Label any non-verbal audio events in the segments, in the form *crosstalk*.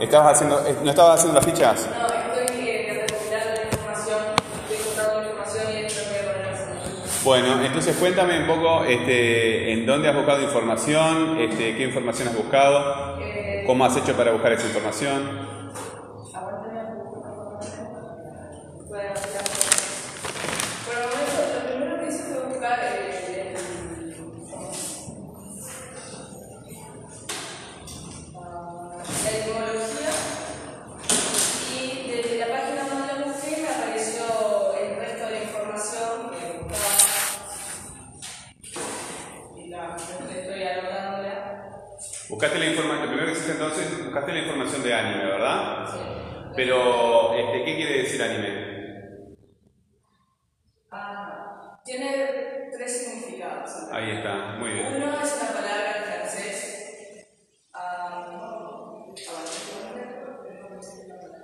¿Estabas haciendo, eh, ¿No estabas haciendo las fichas? No, estoy eh, recopilando la información, estoy la información y esto. Bueno, entonces cuéntame un poco este, en dónde has buscado información, este, qué información has buscado, Eh, cómo has hecho para buscar esa información. Ahí está, muy bien. Uno es una palabra en francés. Ah,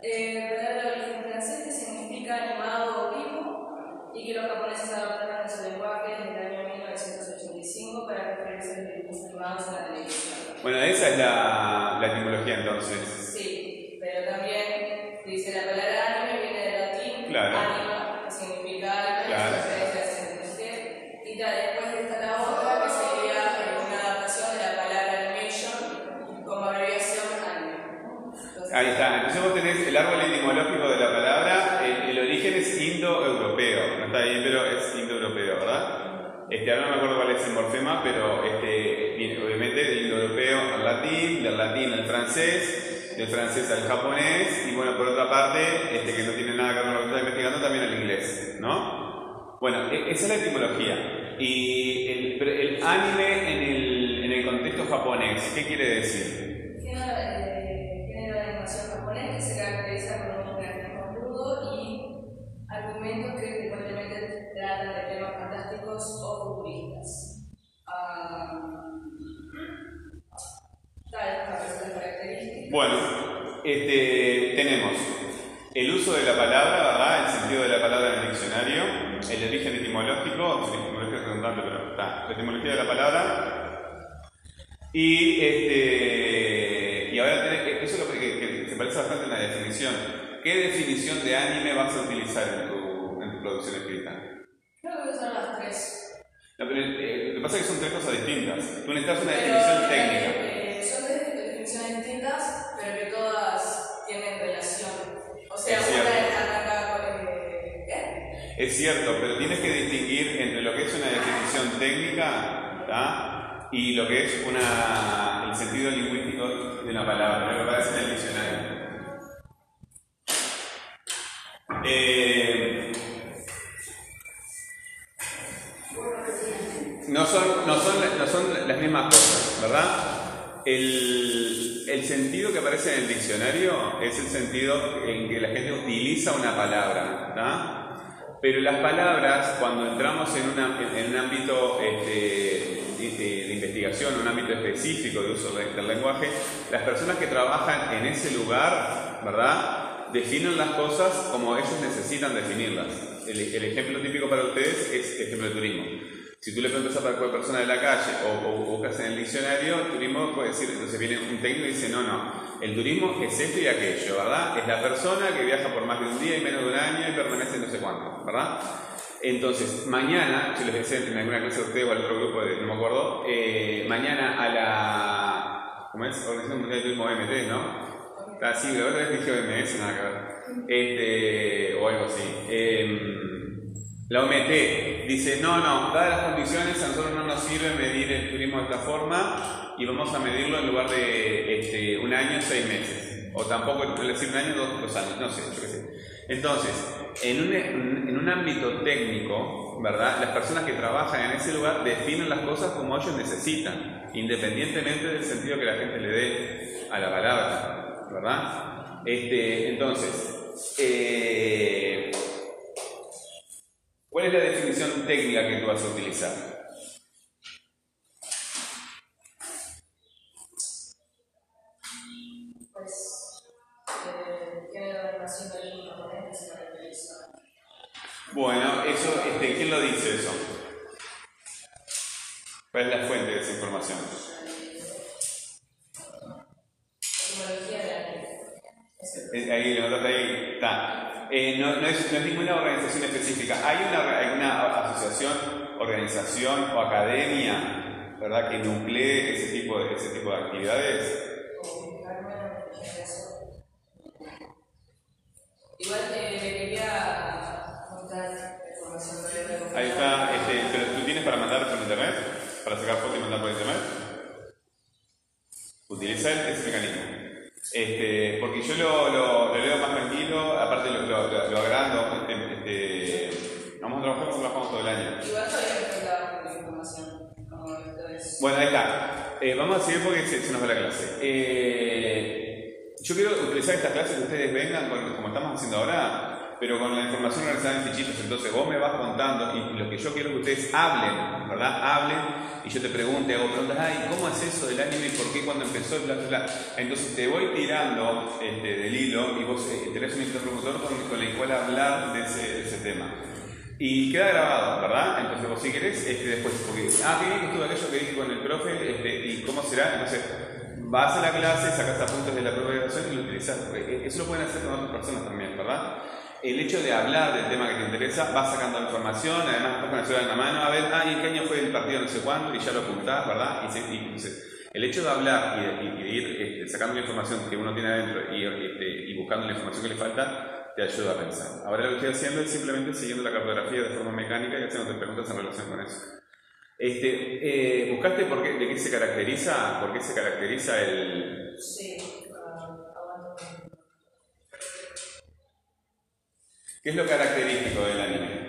eh, palabra origen francés que significa animado o vivo y que los japoneses adoptaron en su lenguaje desde el año 1985 para referirse a los dibujos animados en la televisión. Bueno, esa es la, la etimología entonces. Sí, pero también dice la palabra anime viene del latín, Claro. anima, el árbol etimológico de la palabra, el, el origen es indoeuropeo, no está bien, pero es indoeuropeo, ¿verdad? Este, ahora no me acuerdo cuál es el morfema, pero este, viene obviamente del indoeuropeo al latín, del latín al francés, del francés al japonés, y bueno, por otra parte, este, que no tiene nada que ver con lo que estoy investigando, también al inglés, ¿no? Bueno, e- esa es la etimología. Y el, el anime en el, en el contexto japonés, ¿qué quiere decir? Bueno, este, tenemos el uso de la palabra, ¿verdad? El sentido de la palabra en el diccionario, el origen etimológico, el etimología es redundante, pero está, la etimología de la palabra. Y este, y ahora tenés, eso es lo que, que se parece bastante en la definición. ¿Qué definición de anime vas a utilizar en tu, en tu producción escrita? Creo que son las tres. No, pero, eh, lo que pasa es que son tres cosas distintas. Tú necesitas una Pero, definición eh, técnica. Es cierto, pero tienes que distinguir entre lo que es una definición técnica y lo que es una, el sentido lingüístico de una palabra, lo que aparece en el diccionario. Eh, no, son, no, son, no son las mismas cosas, ¿verdad? El, el sentido que aparece en el diccionario es el sentido en que la gente utiliza una palabra, ¿tá? Pero las palabras, cuando entramos en, una- en- un ámbito este, de, de- investigación, un ámbito específico de uso de- del lenguaje, las personas que trabajan en ese lugar, ¿verdad? Definen las cosas como ellos necesitan definirlas. El, el ejemplo típico para ustedes es el ejemplo de turismo. Si tú le preguntas a cualquier persona de la calle o, buscas en el diccionario, turismo puede decir, entonces viene un técnico y dice, no, no, el turismo es esto y aquello, ¿verdad? Es la persona que viaja por más de un día y menos de un año y permanece no sé cuánto, ¿verdad? Entonces, mañana, yo les decía en alguna clase de ustedes o al otro grupo, de- no me acuerdo, eh, mañana a la, ¿cómo es? Organización Mundial de Turismo OMT, ¿no? Ah, sí, la otra vez dije OMS, nada que ver. Este, o algo así. Em, la OMT dice, no, no, dadas las condiciones, a nosotros no nos sirve medir el turismo de esta forma y vamos a medirlo en lugar de este, un año, seis meses. O tampoco, decir, un año, dos, dos años, no sé, yo. Entonces, en un, en un ámbito técnico, ¿verdad? Las personas que trabajan en ese lugar definen las cosas como ellos necesitan, independientemente del sentido que la gente le dé a la palabra, ¿verdad? Este, entonces, eh, ¿cuál es la definición técnica que tú vas a utilizar? Pues, eh. Bueno, eso, este, ¿quién lo dice eso? ¿Cuál es la fuente de esa información? No, es, ninguna organización específica. Hay una, hay una asociación, organización o academia, ¿verdad?, que nuclee ese tipo de, ese tipo de actividades. Igual eh, le quería contar información de Ahí está, este, pero tú tienes para mandar por internet, para sacar fotos y mandar por internet. Utiliza ese mecanismo. Este, porque yo lo, lo, lo leo más tranquilo, aparte lo, lo, lo, lo agrando. Este, trabajamos todo el año. Igual todavía información. Bueno, ahí está. Eh, vamos a seguir porque se, se nos va la clase. Eh, yo quiero utilizar esta clase que ustedes vengan con- como estamos haciendo ahora, pero con la información organizada en fichitos. Entonces vos me vas contando y, y lo que yo quiero es que ustedes hablen, ¿verdad? Hablen y yo te pregunte, hago preguntas, ay, ¿cómo es eso del anime? ¿Por qué cuando empezó? Bla, bla, bla. Entonces te voy tirando este, del hilo y vos eh, tenés un interlocutor con, con el cual hablar de ese, de ese tema. Y queda grabado, ¿verdad? Entonces vos si querés, este, después, porque, ah, bien que estuvo aquello que dije con el profe, este, ¿y cómo será? Entonces, vas a la clase, sacas apuntes de la de grabación y lo utilizás. Porque Eso lo pueden hacer con otras personas también, ¿verdad? El hecho de hablar del tema que te interesa, vas sacando información, además estás con el celular en la mano, a ver, ah, ¿y en qué año fue el partido no sé cuánto? Y ya lo apuntás, ¿verdad? Y, y- entonces, el hecho de hablar y de, y de ir este, sacando la información que uno tiene adentro y, este, y buscando la información que le falta, te ayuda a pensar. Ahora lo que estoy haciendo es simplemente siguiendo la cartografía de forma mecánica y haciéndote preguntas en relación con eso. Este, eh, ¿Buscaste por qué, de qué se caracteriza? ¿Por qué se caracteriza el...? Sí, ah. ¿Qué es lo característico del anime?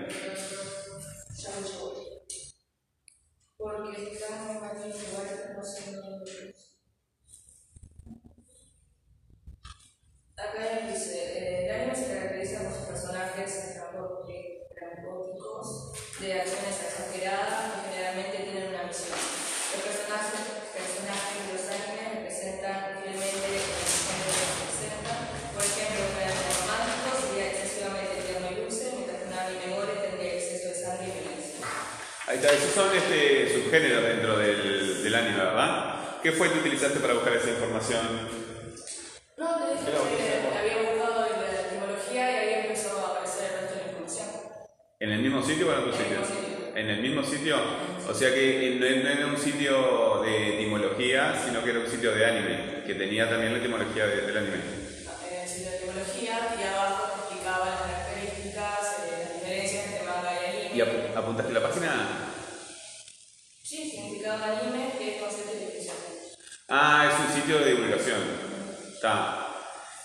Está.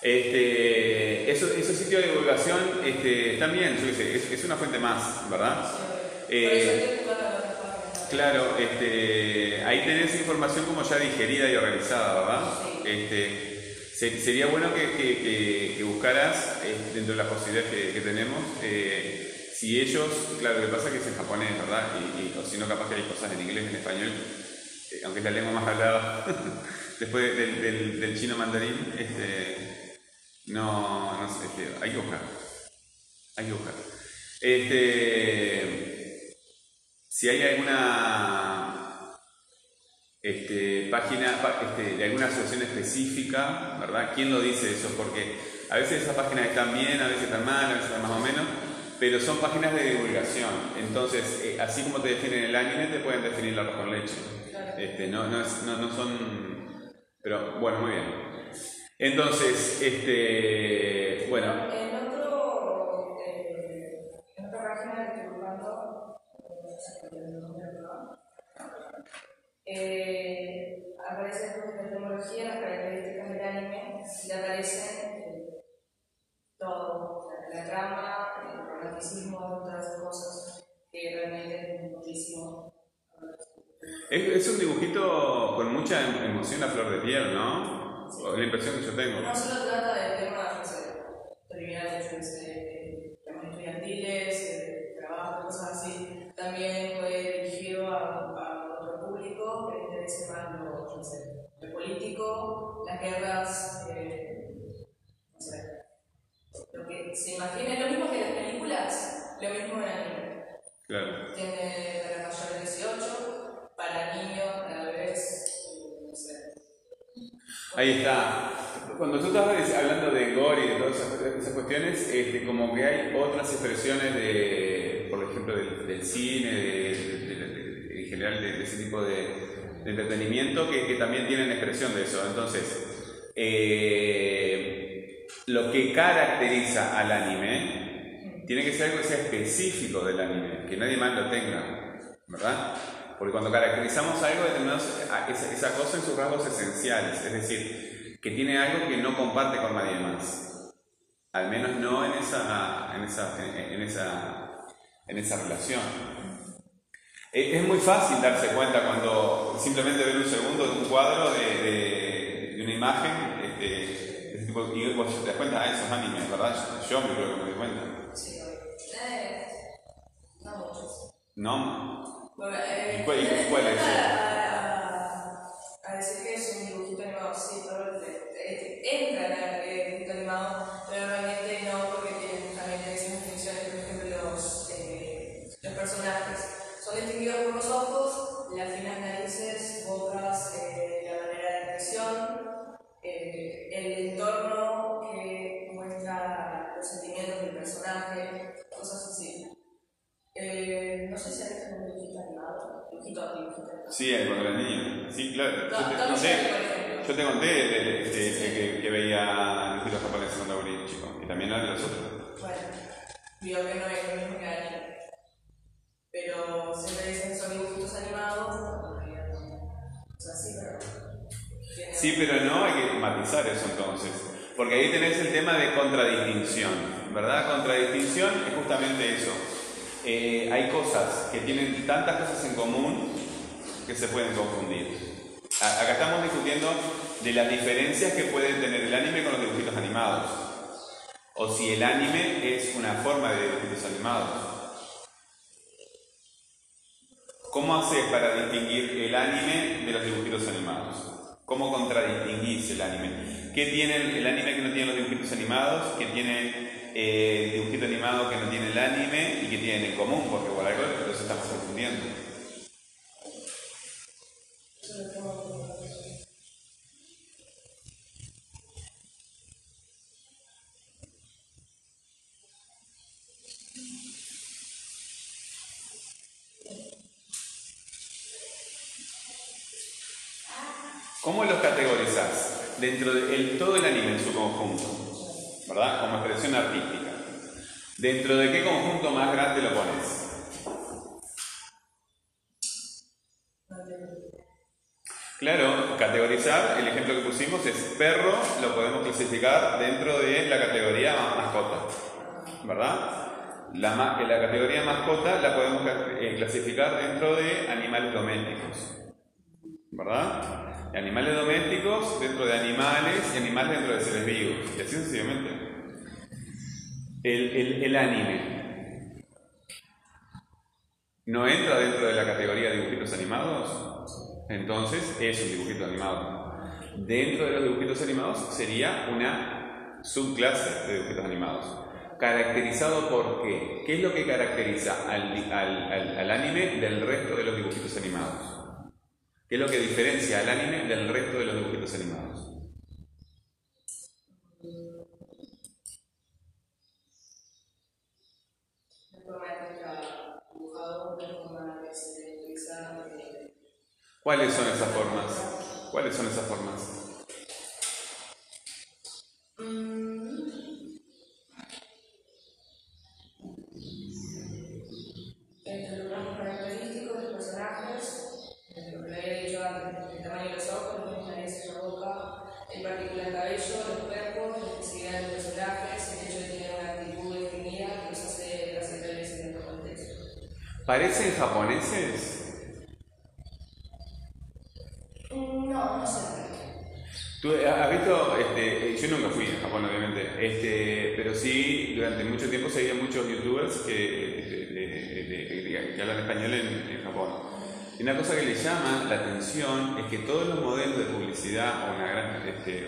Este, eso- esos sitios de divulgación este, están bien, yo qué sé, es, es una fuente más, ¿verdad? Eh, páginas. Claro, este, ahí tenés información como ya digerida y organizada, ¿verdad? Sí. Este, se- sería bueno que, que- que- que buscaras, eh, dentro de las posibilidades que, tenemos, eh, si ellos, claro, lo que pasa es que es en japonés, ¿verdad? Y, y- o si no, capaz que hay cosas en inglés, en español, eh, aunque es la lengua más hablada *laughs* después del, del- del chino mandarín, este, no, no sé, este, hay que buscar. Hay que buscar. Este, si hay alguna este, página este, de alguna asociación específica, ¿verdad? ¿Quién lo dice eso? Porque a veces esas páginas están bien, a veces están mal, a veces están más o menos, pero son páginas de divulgación. Entonces, eh, así como te definen el anime, te pueden definir la con leche. Este, no, no, es- no, no son... Pero bueno, muy bien. Entonces, este, bueno, En otro, en buscando, eh, aparece después de la etimología, las características del anime, y aparecen eh, todo, la, la trama, el romanticismo, todas esas cosas que realmente es muchísimo. Es, es un dibujito con mucha em- emoción a flor de piel, ¿no? O La impresión que yo tengo. No solo trata de no Ahí está. Cuando tú estabas hablando de gore y de todas esas, cuestiones, este, como que hay otras expresiones de, por ejemplo, del, cine, en general de, ese tipo de, entretenimiento, que, también tienen expresión de eso. Entonces, eh, lo que caracteriza al anime tiene que ser algo que sea específico del anime, que nadie más lo tenga, ¿verdad? Porque cuando caracterizamos algo, determinamos esa, esa cosa en sus rasgos esenciales, es decir, que tiene algo que no comparte con nadie más. Al menos no en esa, en esa, en esa, en esa relación. Es muy fácil darse cuenta cuando simplemente ver un segundo de un cuadro de, de, una imagen este, ese tipo, y vos te das cuenta, ah, esos animes, ¿verdad? Yo me creo que me doy cuenta. Sí, eh, no ¿No? Bueno, eh, ¿Cuál, cuál es? A, decir que es un dibujito animado, sí, pero entra en el dibujito animado, pero realmente no porque tienen justamente esas funciones, por ejemplo, los, eh, los personajes Sí, cuando era niño. Sí, claro. No, no, no sé, yo te conté que, que, veía los japoneses cuando era chico, y también de los otros. Bueno, digo que no es lo mismo que anime. Pero siempre dicen que son dibujitos animados, o sea, sí, pero. Sí, pero no hay que matizar eso entonces. Porque ahí tenés el tema de contradistinción, ¿verdad? Contradistinción es justamente eso. Eh, hay cosas que tienen tantas cosas en común que se pueden confundir. Acá estamos discutiendo de las diferencias que puede tener el anime con los dibujitos animados. O si el anime es una forma de dibujitos animados. ¿Cómo haces para distinguir el anime de los dibujitos animados? ¿Cómo contradistinguís el anime? ¿Qué tiene el anime que no tiene los dibujitos animados? ¿Qué tiene eh, el dibujito animado que no tiene el anime? ¿Y qué tienen en común? Porque por algo los estamos confundiendo. ¿Cómo los categorizas? Dentro de todo el anime en su conjunto, ¿verdad? Como expresión artística. ¿Dentro de qué conjunto más grande lo pones? Claro, categorizar, el ejemplo que pusimos es perro, lo podemos clasificar dentro de la categoría mascota, ¿verdad? La, la categoría mascota la podemos eh, clasificar dentro de animales domésticos, ¿verdad? Animales domésticos dentro de animales y animales dentro de seres vivos, y así sencillamente. El, el, el anime no entra dentro de la categoría de dibujitos animados. Entonces es un dibujito animado. Dentro de los dibujitos animados sería una subclase de dibujitos animados. ¿Caracterizado por qué? ¿Qué es lo que caracteriza al, al, anime del resto de los dibujitos animados? ¿Qué es lo que diferencia al anime del resto de los dibujitos animados? ¿Cuáles son esas formas? ¿Cuáles son esas formas?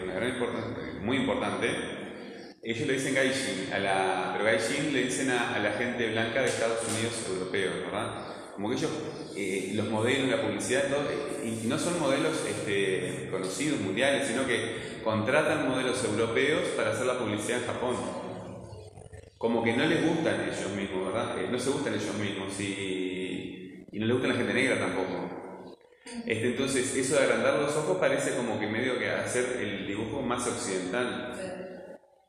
Una gran muy importante, ellos le dicen gaijin, a la, pero gaijin le dicen a, a la gente blanca de Estados Unidos europeos, ¿verdad? como que ellos, eh, los modelos, la publicidad, todo, y no son modelos este, conocidos, mundiales, sino que contratan modelos europeos para hacer la publicidad en Japón. Como que no les gustan ellos mismos, ¿verdad? Eh, no se gustan ellos mismos y, y no les gusta la gente negra tampoco. Este, entonces, eso de agrandar los ojos parece como que medio que hacer el dibujo más occidental.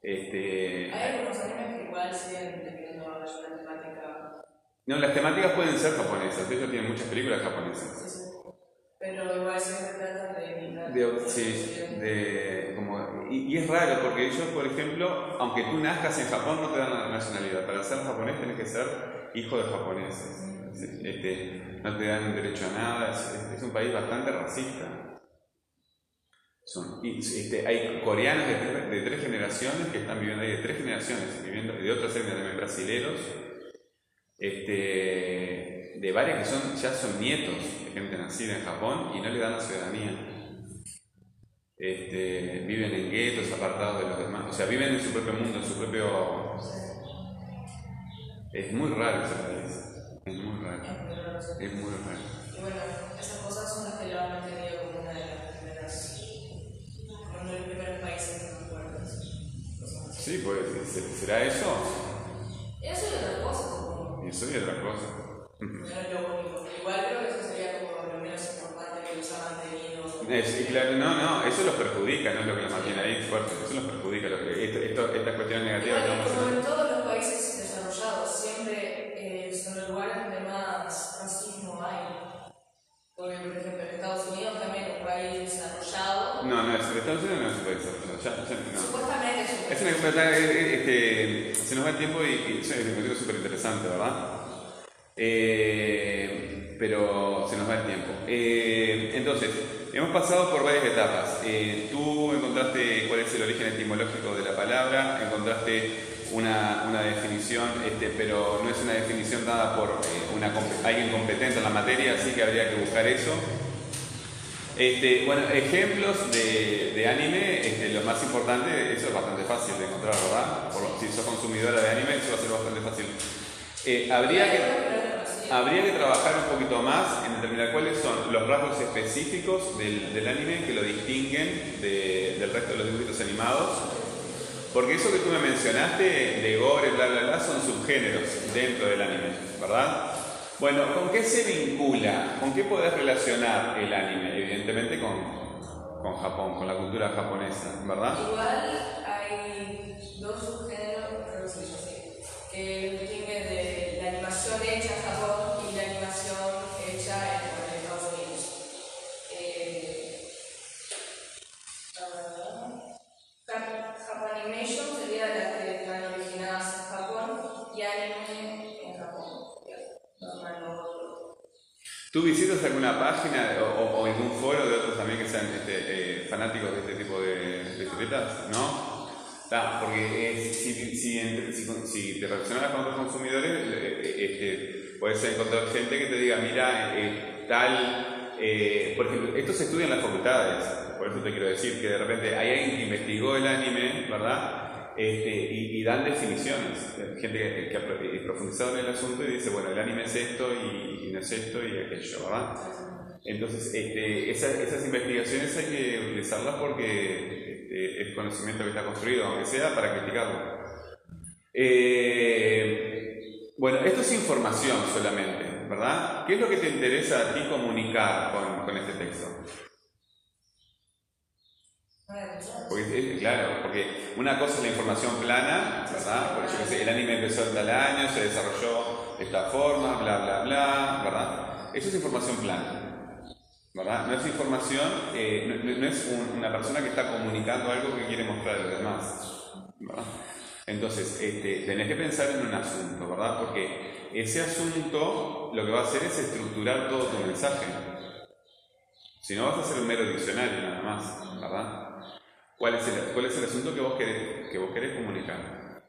Este, Hay algunos animes que igual siguen teniendo una temática. No, las temáticas pueden ser japonesas, de hecho tienen muchas películas japonesas. Sí, sí. Pero igual siempre tratan de De, sí, de, como, y, es raro porque ellos, por ejemplo, aunque tú nazcas en Japón, no te dan la nacionalidad. Para ser japonés tienes que ser hijo de japoneses. Este, no te dan derecho a nada. Es, un país bastante racista. Son, este, hay coreanos de tres, de tres, generaciones que están viviendo ahí, de tres generaciones, viviendo, de otras etnias también brasileros, este, de varias que son, ya son nietos de gente nacida en Japón y no le dan la ciudadanía. Este, viven en guetos, apartados de los demás, o sea, viven en su propio mundo, en su propio... Es muy raro ese país, es muy raro, es muy raro. Y bueno, esas cosas son las que lo han mantenido como una de las primeras, uno de los primeros países fuertes. Sí, pues, ¿será eso? Eso y otra cosa. Eso y otra cosa. Lo único. Igual creo que eso sería como lo menos importante que los ha mantenido. Es, claro, no, no, eso los perjudica, no es lo que los mantiene ahí fuerte, eso los perjudica. Lo que, esto, esto, estas cuestiones negativas que como en Estados Unidos no es desarrollado. Ya, ya, no. Supuestamente es un país. Es una, este, se nos va el tiempo y, y es un súper interesante, ¿verdad? Eh, pero se nos va el tiempo. Eh, entonces, hemos pasado por varias etapas. Eh, tú encontraste cuál es el origen etimológico de la palabra, encontraste una, una definición, este, pero no es una definición dada por una, alguien competente en la materia, así que habría que buscar eso. Este, bueno, ejemplos de, anime, este, más importante, eso es bastante fácil de encontrar, ¿verdad? Si sos consumidora de anime, eso va a ser bastante fácil. Eh, habría, que, habría que trabajar un poquito más en determinar cuáles son los rasgos específicos del, anime que lo distinguen de, del resto de los dibujitos animados. Porque eso que tú me mencionaste, de gore, bla, bla, bla, son subgéneros dentro del anime, ¿verdad? Bueno, ¿con qué se vincula? ¿Con qué podés relacionar el anime? Evidentemente con, con Japón, con la cultura japonesa, ¿verdad? Igual hay dos subgéneros, que sí, ¿Tú visitas alguna página o, o, algún foro de otros también que sean este, eh, fanáticos de este tipo de, de historietas? ¿No? porque si, si, si, te relacionas con otros consumidores, eh, este, puedes encontrar gente que te diga, mira, eh, tal, por ejemplo, esto se estudia en las facultades, por eso te quiero decir que de repente hay alguien que investigó el anime, ¿verdad? Este, y, dan definiciones. Gente que, ha profundizado en el asunto y dice, bueno, el anime es esto y, no es esto y aquello, ¿verdad? Entonces, este, esas, investigaciones hay que utilizarlas porque este, es conocimiento que está construido, aunque sea para criticarlo. Eh, bueno, esto es información solamente, ¿verdad? ¿Qué es lo que te interesa a ti comunicar con, con este texto? Porque, claro, porque una cosa es la información plana, ¿verdad? Porque yo el anime empezó en tal año, se desarrolló de esta forma, bla, bla, bla, ¿verdad? Eso es información plana, ¿verdad? No es información, eh, no, es una persona que está comunicando algo que quiere mostrar a los demás, ¿verdad? Entonces, este, tenés que pensar en un asunto, ¿verdad? Porque ese asunto lo que va a hacer es estructurar todo tu mensaje. Si no, vas a ser un mero diccionario nada más. ¿Cuál es el, cuál es el asunto que vos querés, que vos querés comunicar?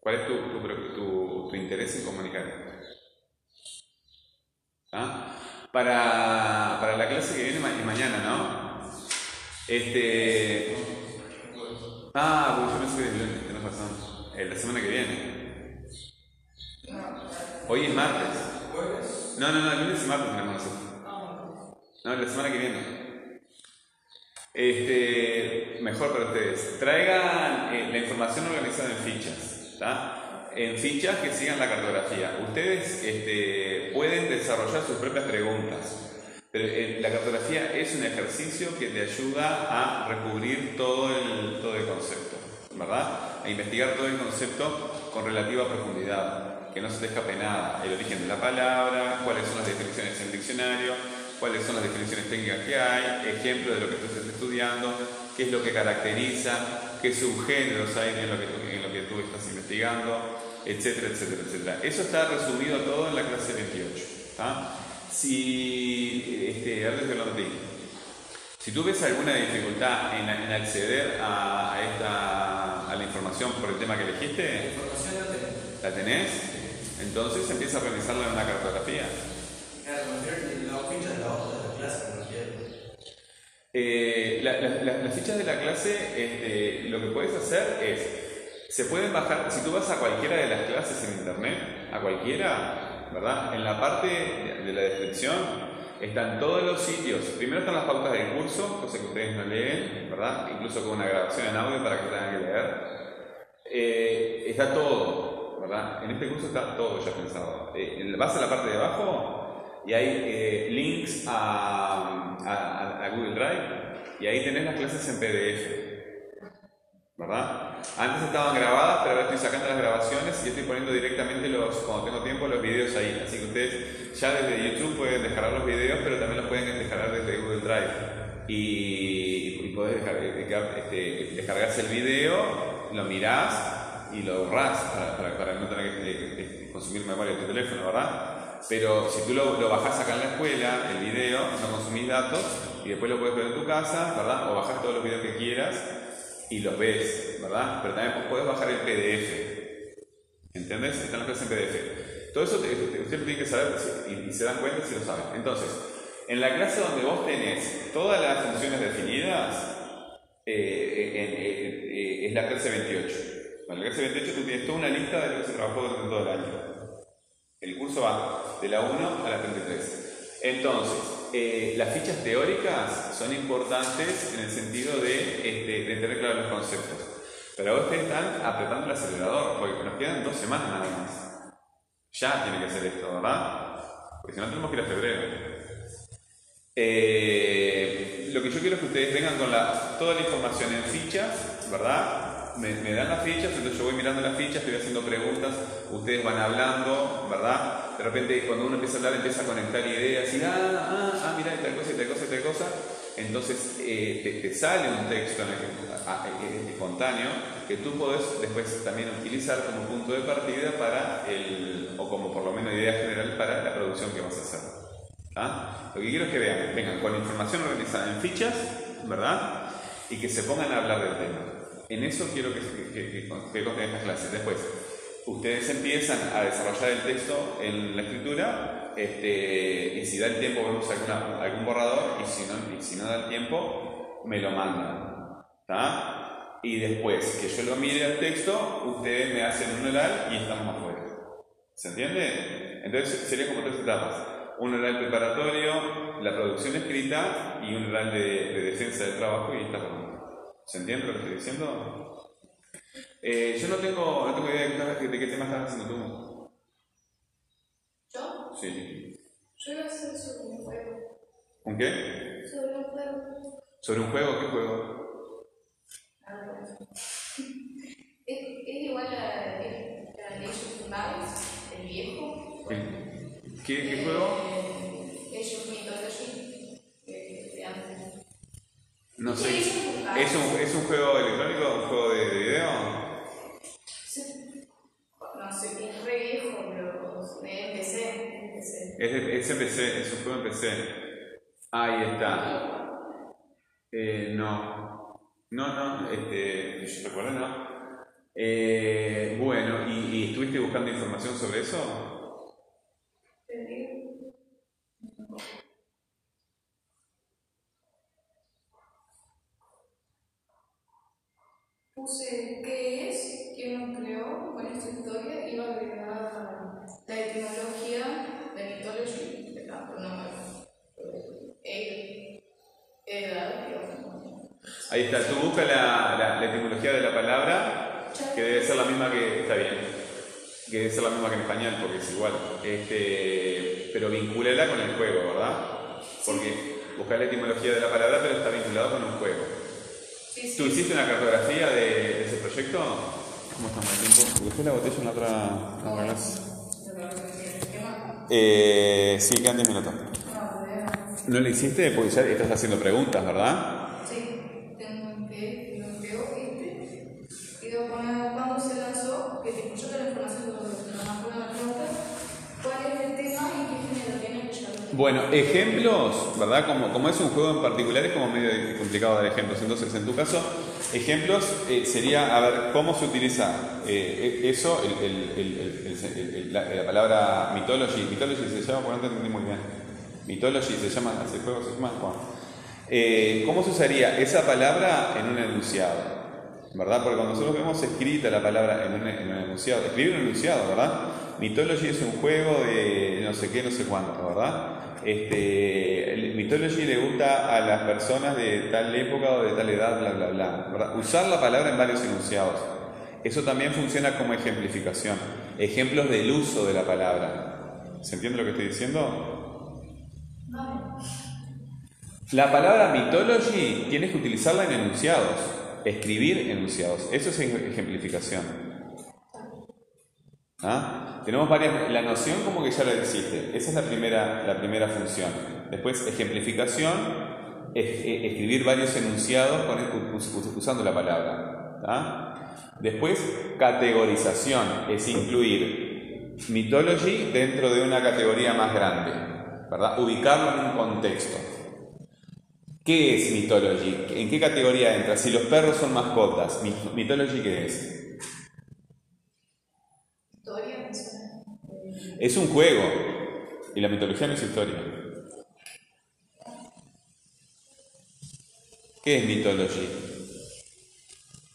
¿Cuál es tu, tu, tu, interés en comunicar? ¿Ah? Para, para, la clase que viene mañana, ¿no? Este. Ah, bueno, yo pensé que el lunes, tenés razón. La semana que viene. Hoy es martes. No, no, no, el lunes y martes tenemos nosotros. No, la semana que viene. Este, mejor para ustedes. Traigan eh, la información organizada en fichas. ¿tá? En fichas que sigan la cartografía. Ustedes este, pueden desarrollar sus propias preguntas. Pero eh, la cartografía es un ejercicio que te ayuda a recubrir todo el, todo el concepto, ¿verdad? A investigar todo el concepto con relativa profundidad, que no se te escape nada. El origen de la palabra, cuáles son las definiciones en el diccionario, cuáles son las definiciones técnicas que hay, ejemplos de lo que tú estás estudiando, qué es lo que caracteriza, qué subgéneros hay en lo que tú, en lo que tú estás investigando, etcétera, etcétera, etcétera. Eso está resumido todo en la clase 28. Si, este, si tú ves alguna dificultad en, acceder a, esta, a la información por el tema que elegiste, la información la tenés. ¿La tenés? Entonces empieza a realizarla en una cartografía. Eh, las fichas de la clase, este, lo que puedes hacer es, se pueden bajar, si tú vas a cualquiera de las clases en internet, a cualquiera, ¿verdad? En la parte de, la descripción están todos los sitios. Primero están las pautas del curso, cosa que ustedes no leen, ¿verdad? Incluso con una grabación en audio para que tengan que leer. Eh, está todo, ¿verdad? En este curso está todo ya pensado. Eh, vas a la parte de abajo y hay eh, links a, a, Google Drive y ahí tenés las clases en PDF. ¿Verdad? Antes estaban grabadas, pero ahora estoy sacando las grabaciones y estoy poniendo directamente los, cuando tengo tiempo, los videos ahí. Así que ustedes ya desde YouTube pueden descargar los videos, pero también los pueden descargar desde Google Drive. Y, y descargar, este, descargarse el video, lo mirás y lo borrás para, para, no tener que consumir memoria de tu teléfono, ¿verdad? Pero si tú lo, lo bajás acá en la escuela, el video, no consumís datos y después lo puedes ver en tu casa, ¿verdad? O bajás todos los videos que quieras y los ves, ¿verdad? Pero también puedes bajar el PDF. ¿Entendés? Están las clases en PDF. Todo eso usted tiene que saber y, se dan cuenta si lo saben. Entonces, en la clase donde vos tenés todas las funciones definidas, eh, eh, eh, es la clase 28. En la clase 28 tú tienes toda una lista de lo que se trabajó durante todo el año. El curso va de la 1 a la 33. Entonces, eh, las fichas teóricas son importantes en el sentido de, este, tener claros los conceptos. Pero ahora ustedes están apretando el acelerador, porque nos quedan dos semanas nada más. Ya tiene que ser esto, ¿verdad? Porque si no tenemos que ir a febrero. Eh, lo que yo quiero es que ustedes vengan con toda la información en fichas, ¿verdad? Me, dan las fichas, entonces yo voy mirando las fichas, estoy haciendo preguntas, ustedes van hablando, ¿verdad? De repente cuando uno empieza a hablar empieza a conectar ideas y, ah, ah, ah, mira, tal cosa, tal cosa, tal cosa. Entonces eh, te, sale un texto en que, espontáneo que tú puedes después también utilizar como punto de partida para el, o como por lo menos idea general para la producción que vas a hacer. ¿Ah? Lo que quiero es que vean, vengan con información organizada en fichas, ¿verdad? Y que se pongan a hablar del tema. En eso quiero que, que, que, estas clases. Después, ustedes empiezan a desarrollar el texto en la escritura este, y si da el tiempo vemos alguna, algún borrador y si, no, si no da el tiempo me lo mandan. Y después que yo lo mire al texto, ustedes me hacen un oral y estamos afuera. ¿Se entiende? Entonces sería como tres etapas. Un oral preparatorio, la producción escrita y un oral de, de defensa del trabajo y esta ¿Se entiende lo que estoy diciendo? Eh, yo no tengo, no tengo idea de, de, qué tema estás haciendo tú. ¿Yo? Sí. Yo iba a hacer sobre un juego. ¿Un qué? Sobre un juego. ¿Sobre un juego? ¿Qué juego? Ah, *laughs* es, es, igual a, of Empires, el viejo. ¿Qué, qué juego? Eh, Age of Mythology, de antes. No sé. ¿Es un, ¿Es un juego electrónico? ¿Un juego de, video? No sé, es re viejo, pero es PC. Es, es en PC, es un juego en PC. Ahí está. Eh, no. No, no, este, yo recuerdo, no. Eh, bueno, ¿y, ¿y estuviste buscando información sobre eso? puse qué es, quién lo creó con esta historia, iba la etimología de mythology, de la pronombre, el, edad, Ahí está, tú busca la, la, la etimología de la palabra, que debe ser la misma que. Está bien. Que debe ser la misma que en español, porque es igual. Este, pero vincúlela con el juego, ¿verdad? Porque buscar la etimología de la palabra, pero está vinculado con un juego. Sí, ¿Tú hiciste una cartografía de, de ese proyecto? ¿Cómo estamos de tiempo? Porque después la botella en la otra. otra clase. Eh, sí, quedan 10 minutos. No, todavía no. ¿No lo hiciste? Porque ya estás haciendo preguntas, ¿verdad? Sí, tengo que lo creo este. Y luego cuándo se lanzó, que yo tengo la información de la pregunta, cuál es el tema y qué género tiene tengo. Bueno, ejemplos, ¿verdad? Como, como es un juego en particular, es como medio complicado dar ejemplos. Entonces, en tu caso, ejemplos eh, sería, a ver, cómo se utiliza eh, eh, eso, el, el- el- la, la palabra mythology. Mythology se llama, porque no te entendí muy bien. Mythology se llama, ese juego se llama, Juan. Eh, ¿Cómo se usaría esa palabra en un enunciado? ¿Verdad? Porque cuando nosotros vemos escrita la palabra en un, en un enunciado, escribir un enunciado, ¿verdad? Mythology es un juego de no sé qué, no sé cuánto, ¿verdad? Este, Mythology le gusta a las personas de tal época o de tal edad, bla, bla, bla. Usar la palabra en varios enunciados. Eso también funciona como ejemplificación. Ejemplos del uso de la palabra. ¿Se entiende lo que estoy diciendo? La palabra mythology tienes que utilizarla en enunciados, escribir enunciados. Eso es ejemplificación. ¿Ah? Tenemos varias. La noción como que ya la existe. Esa es la primera, la primera función. Después, ejemplificación, es- eh, escribir varios enunciados usando la palabra. ¿ah? Después, categorización, es incluir mythology dentro de una categoría más grande. ¿verdad? Ubicarlo en un contexto. ¿Qué es mythology? ¿En qué categoría entra? Si los perros son mascotas, ¿myth- ¿mythology qué es? Historia, me suena. Eh, Es un juego. Y la mitología no es historia. ¿Qué es mythology?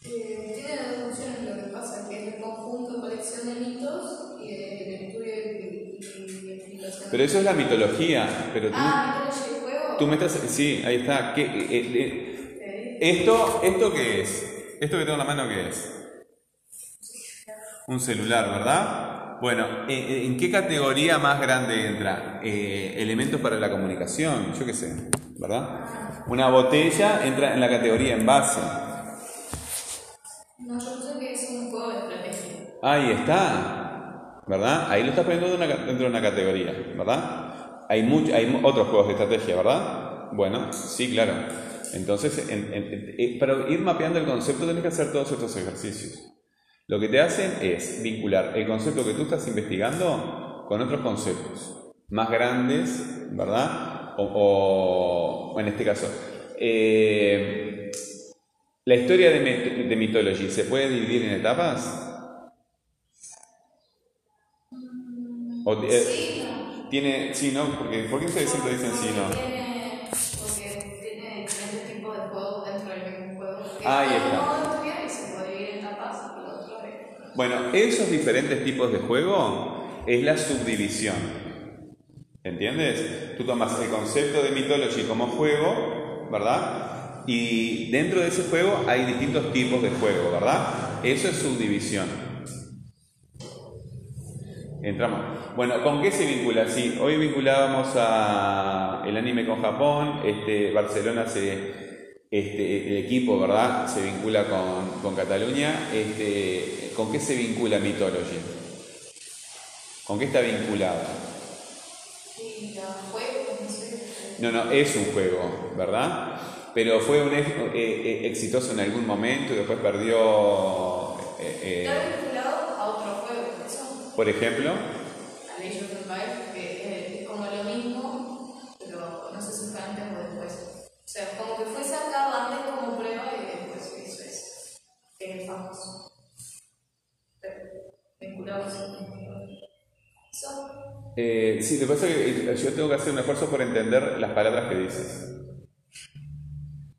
eh, tiene dos funciones, lo que pasa que es el conjunto, colección de mitos y de, estudio y, y, y explicación. Pero eso es la mitología. Pero tú, Ah, mitología juego. tú me estás. Sí, ahí está. ¿Qué, eh, Eh, esto, ¿Esto qué es? ¿Esto que tengo en la mano qué es? Un celular, ¿verdad? Bueno, ¿en, en qué categoría más grande entra? Eh, elementos para la comunicación, yo qué sé, ¿verdad? Una botella entra en la categoría envase. No, yo sé que es un juego de estrategia. Ahí está, ¿verdad? Ahí lo estás poniendo dentro de una categoría, ¿verdad? Hay, much- hay otros juegos de estrategia, ¿verdad? Bueno, sí, claro. Entonces, en- en- en- eh, para ir mapeando el concepto tenés que hacer todos estos ejercicios. Lo que te hacen es vincular el concepto que tú estás investigando con otros conceptos más grandes, ¿verdad? O, o- en este caso, eh, la historia de, de Mythology se puede dividir en etapas. O, eh, Sí, no. tiene, sí, no, porque ¿por qué ustedes siempre dicen sí, no? Porque tiene diferentes tipos de juegos dentro del mismo juego. Ahí está. modo de estudiar y se puede dividir en etapas y lo otro es. Bueno, esos diferentes tipos de juego es la subdivisión. ¿Entiendes? Tú tomas el concepto de Mythology como juego, ¿verdad? Y dentro de ese juego hay distintos tipos de juego, ¿verdad? Eso es subdivisión. Entramos. Bueno, ¿con qué se vincula? Sí, hoy vinculábamos a el anime con Japón, este, Barcelona se, este, el equipo, ¿verdad? Se vincula con, Cataluña. Este, ¿Con qué se vincula Mythology? ¿Con qué está juegos, no. No, es un juego, ¿verdad? Pero fue un ex- eh, eh, exitoso en algún momento y después perdió, eh, Está vinculado a otro juego, por eso. por ejemplo, A Age of Empires, que es como lo mismo, pero no sé si fue antes o después. O sea, como que fue sacado antes como prueba y después hizo eso. Que es famoso. Pero vinculado a eso. Eso. Eh, sí, lo que pasa es que yo tengo que hacer un esfuerzo por entender las palabras que dices.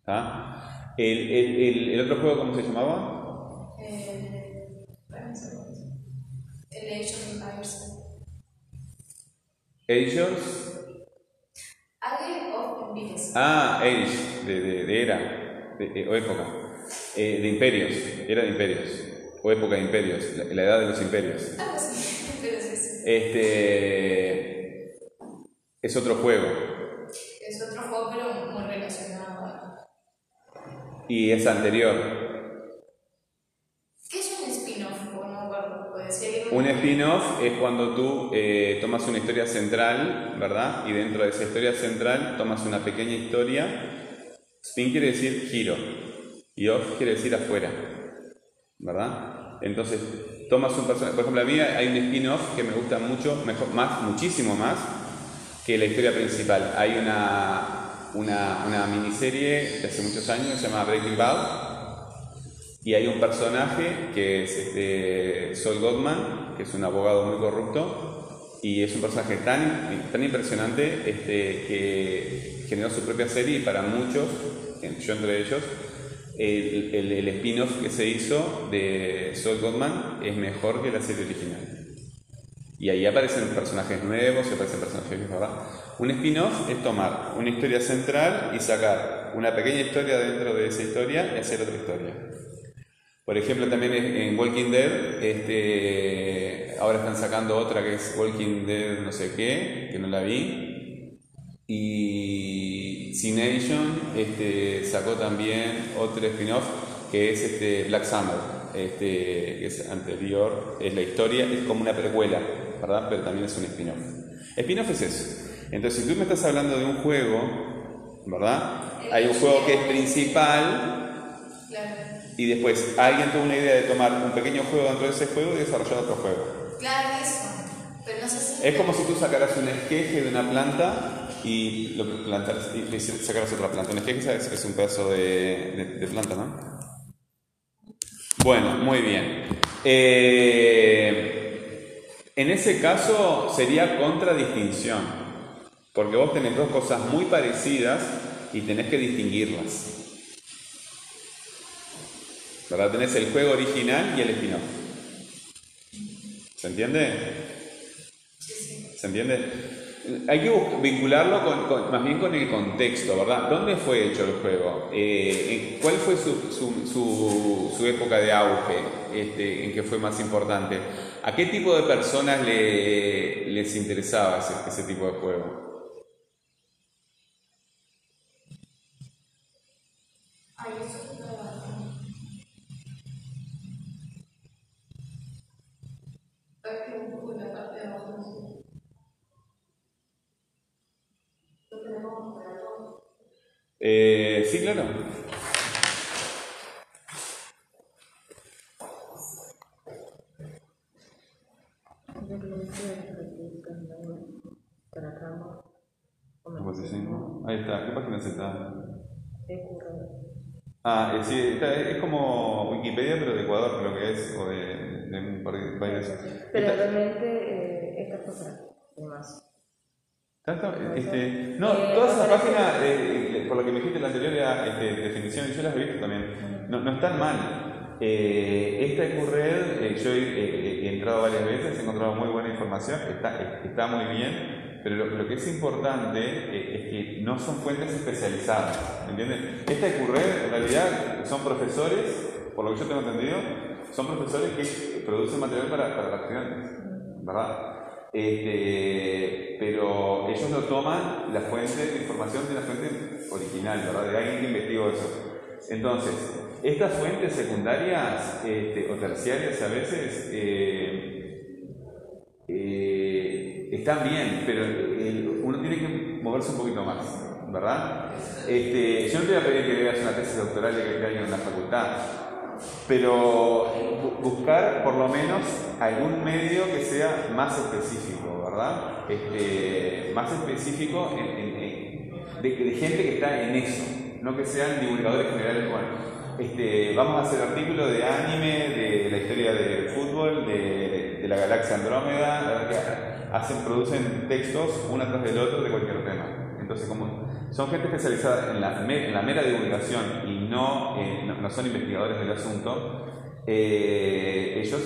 ¿Ah? El, el- el- el otro juego, ¿cómo se llamaba? Eh. El Age of Empires. Age of Empires. Ah, Age, de, de, de era. o época, eh, de imperios, era de imperios, o época de imperios, la, edad de los imperios. Ah, *laughs* sí, Este es otro juego. Es otro juego, pero muy relacionado. Y es anterior. ¿Qué es un spin-off? No ser. Un spin-off es cuando tú eh, tomas una historia central, ¿verdad? Y dentro de esa historia central tomas una pequeña historia. Spin quiere decir giro y off quiere decir afuera, ¿verdad? Entonces, tomas un personaje, por ejemplo, a mí hay un spin-off que me gusta mucho, más, muchísimo más que la historia principal. Hay una, una, miniserie de hace muchos años que se llama Breaking Bad y hay un personaje que es este, Saul Goldman, que es un abogado muy corrupto y es un personaje tan, tan impresionante este, que generó su propia serie y para muchos, yo entre ellos, el, el, spin-off que se hizo de Saul Goodman es mejor que la serie original. Y ahí aparecen personajes nuevos y aparecen personajes viejos, ¿verdad? Un spin-off es tomar una historia central y sacar una pequeña historia dentro de esa historia y hacer otra historia. Por ejemplo, también en Walking Dead, este, ahora están sacando otra que es Walking Dead no sé qué, que no la vi. Y C-Nation este, sacó también otro spin-off que es este Black Summer, este, que es anterior, es la historia, es como una precuela, ¿verdad? Pero también es un spin-off. Spin-off es eso. Entonces, si tú me estás hablando de un juego, ¿verdad? Hay un juego que es principal y después alguien tuvo una idea de tomar un pequeño juego dentro de ese juego y desarrollar otro juego. Claro, eso. Es como si tú sacaras un esqueje de una planta y lo plantas, y sacarás otra planta. Un esqueje es un pedazo de, planta, ¿no? Bueno, muy bien. Eh, en ese caso sería contradistinción, porque vos tenés dos cosas muy parecidas y tenés que distinguirlas. ¿Verdad? Tenés el juego original y el spin ¿Se entiende? ¿Se entiende? hay que vincularlo con, más bien con el contexto, ¿verdad? ¿Dónde fue hecho el juego? Eh, ¿Cuál fue su, su, su, época de auge? Este, ¿En qué fue más importante? ¿A qué tipo de personas le, les interesaba ese, ese tipo de juego? Eh, sí, claro. Ahí está, ¿qué página se está? Ah, eh, sí, es como Wikipedia, pero de Ecuador, creo que es, o de, de un país. Pero realmente eh, esta cosa, además. Este, no, todas esas páginas, eh, eh, por lo que me dijiste la anterior este, definición, yo las he visto también, no, no están mal. Eh, esta EQRED, yo he, entrado varias veces, he encontrado muy buena información, está, está muy bien, pero lo, que es importante es que no son fuentes especializadas, ¿entiendes? Esta EQRED en realidad son profesores, por lo que yo tengo entendido, son profesores que producen material para, para los estudiantes, ¿verdad? Este, pero ellos no toman la fuente de información de la fuente original, ¿verdad? De alguien que investigó eso. Entonces, estas fuentes secundarias este, o terciarias a veces eh, eh, están bien, pero uno tiene que moverse un poquito más, ¿verdad? Este, yo no te voy a pedir que leas una tesis doctoral de que hay en una facultad, pero buscar por lo menos algún medio que sea más específico, ¿verdad? Este, más específico de, gente que está en eso, no que sean divulgadores generales. Bueno, este, vamos a hacer artículos de anime, de la historia del fútbol, de, de la galaxia Andrómeda, hacen, producen textos uno tras del otro de cualquier tema. Entonces, como son gente especializada en la, en la mera divulgación y no, eh, no, son investigadores del asunto, eh, ellos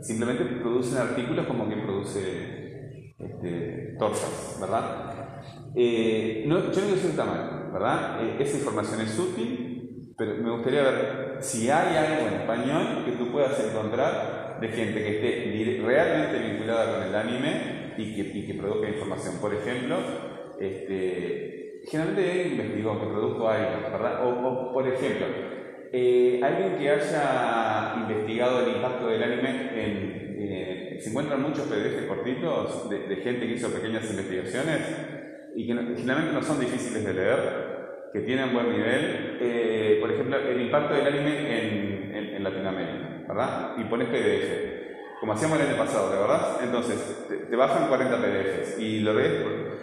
simplemente producen artículos como quien produce este, tortas, ¿verdad? Eh, no, yo no que está mal, ¿verdad? esa información es útil, pero me gustaría ver si hay algo en español que tú puedas encontrar de gente que esté realmente vinculada con el anime y que, y que produzca información. Por ejemplo, este, generalmente él investigó, que produjo algo, ¿verdad? O, por ejemplo, eh, alguien que haya investigado el impacto del anime en... Eh, se encuentran muchos PDF cortitos de, gente que hizo pequeñas investigaciones y que generalmente no son difíciles de leer, que tienen buen nivel. Eh, por ejemplo, el impacto del anime en, en, Latinoamérica, ¿verdad? Y pones PDF, como hacíamos el año pasado, ¿de verdad? Entonces, te, bajan 40 PDFs y lo ves,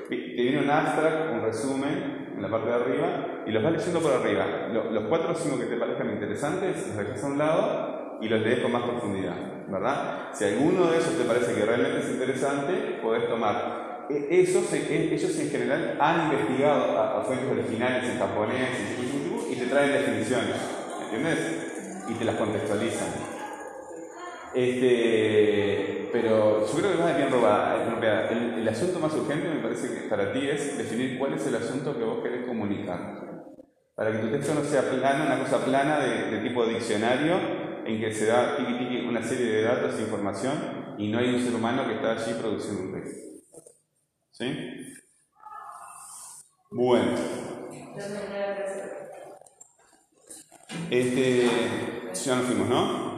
te viene un abstract, un resumen en la parte de arriba y los vas leyendo por arriba. Los, cuatro o cinco que te parezcan interesantes, los dejas a un lado y los lees con más profundidad, ¿verdad? Si alguno de esos te parece que realmente es interesante, podés tomar e, esos, e, ellos en general han investigado a, fuentes originales en japonés y te traen definiciones, ¿entiendes? Y te las contextualizan. Este, pero yo creo que más bien robada. El, el, asunto más urgente me parece que para ti es definir cuál es el asunto que vos querés comunicar. Para que tu texto no sea plano, una cosa plana de, de tipo diccionario, en que se da una serie de datos e información y no hay un ser humano que está allí produciendo un texto. ¿Sí? Bueno. Este, ya nos fuimos, ¿no?